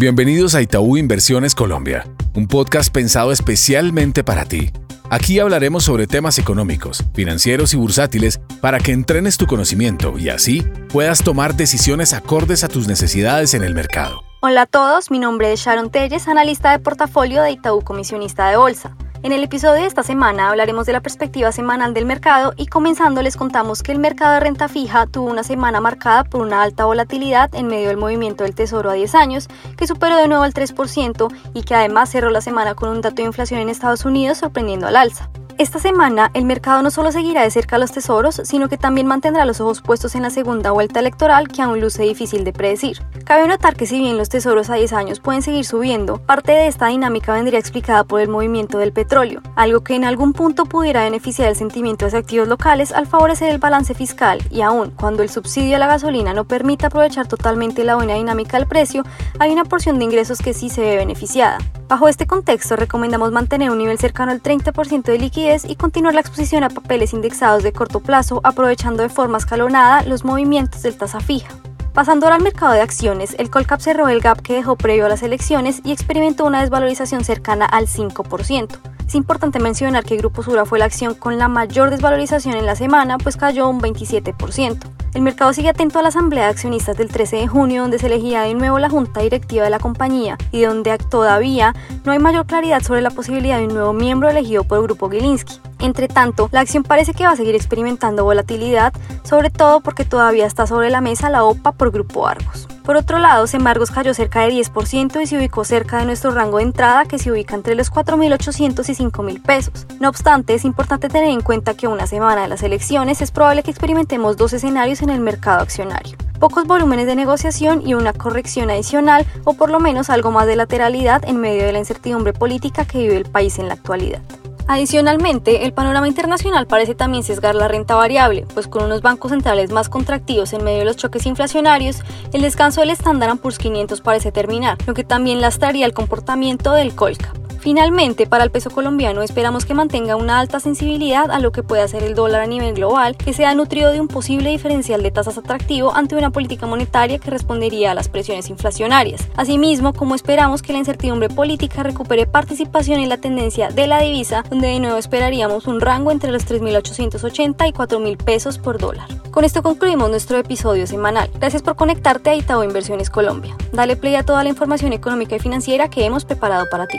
Bienvenidos a Itaú Inversiones Colombia, un podcast pensado especialmente para ti. Aquí hablaremos sobre temas económicos, financieros y bursátiles para que entrenes tu conocimiento y así puedas tomar decisiones acordes a tus necesidades en el mercado. Hola a todos, mi nombre es Sharon Telles, analista de portafolio de Itaú Comisionista de Bolsa. En el episodio de esta semana hablaremos de la perspectiva semanal del mercado y comenzando les contamos que el mercado de renta fija tuvo una semana marcada por una alta volatilidad en medio del movimiento del Tesoro a 10 años, que superó de nuevo el 3% y que además cerró la semana con un dato de inflación en Estados Unidos sorprendiendo al alza. Esta semana, el mercado no solo seguirá de cerca los tesoros, sino que también mantendrá los ojos puestos en la segunda vuelta electoral que aún luce difícil de predecir. Cabe notar que si bien los tesoros a 10 años pueden seguir subiendo, parte de esta dinámica vendría explicada por el movimiento del petróleo, algo que en algún punto pudiera beneficiar el sentimiento de activos locales al favorecer el balance fiscal y aún cuando el subsidio a la gasolina no permita aprovechar totalmente la buena dinámica del precio, hay una porción de ingresos que sí se ve beneficiada. Bajo este contexto, recomendamos mantener un nivel cercano al 30% de liquidez y continuar la exposición a papeles indexados de corto plazo, aprovechando de forma escalonada los movimientos del tasa fija. Pasando ahora al mercado de acciones, el Colcap cerró el gap que dejó previo a las elecciones y experimentó una desvalorización cercana al 5%. Es importante mencionar que Grupo Sura fue la acción con la mayor desvalorización en la semana, pues cayó un 27%. El mercado sigue atento a la asamblea de accionistas del 13 de junio, donde se elegirá de nuevo la junta directiva de la compañía y donde todavía no hay mayor claridad sobre la posibilidad de un nuevo miembro elegido por el Grupo Gilinski. Entre tanto, la acción parece que va a seguir experimentando volatilidad, sobre todo porque todavía está sobre la mesa la OPA por Grupo Argos. Por otro lado, Semargos cayó cerca de 10% y se ubicó cerca de nuestro rango de entrada que se ubica entre los 4.800 y 5.000 pesos. No obstante, es importante tener en cuenta que una semana de las elecciones es probable que experimentemos dos escenarios en el mercado accionario pocos volúmenes de negociación y una corrección adicional o por lo menos algo más de lateralidad en medio de la incertidumbre política que vive el país en la actualidad. Adicionalmente, el panorama internacional parece también sesgar la renta variable, pues con unos bancos centrales más contractivos en medio de los choques inflacionarios, el descanso del Standard Poor's 500 parece terminar, lo que también lastraría el comportamiento del Colcap. Finalmente, para el peso colombiano esperamos que mantenga una alta sensibilidad a lo que puede hacer el dólar a nivel global, que sea nutrido de un posible diferencial de tasas atractivo ante una política monetaria que respondería a las presiones inflacionarias. Asimismo, como esperamos que la incertidumbre política recupere participación en la tendencia de la divisa, donde de nuevo esperaríamos un rango entre los 3.880 y 4.000 pesos por dólar. Con esto concluimos nuestro episodio semanal. Gracias por conectarte a Itaú Inversiones Colombia. Dale play a toda la información económica y financiera que hemos preparado para ti.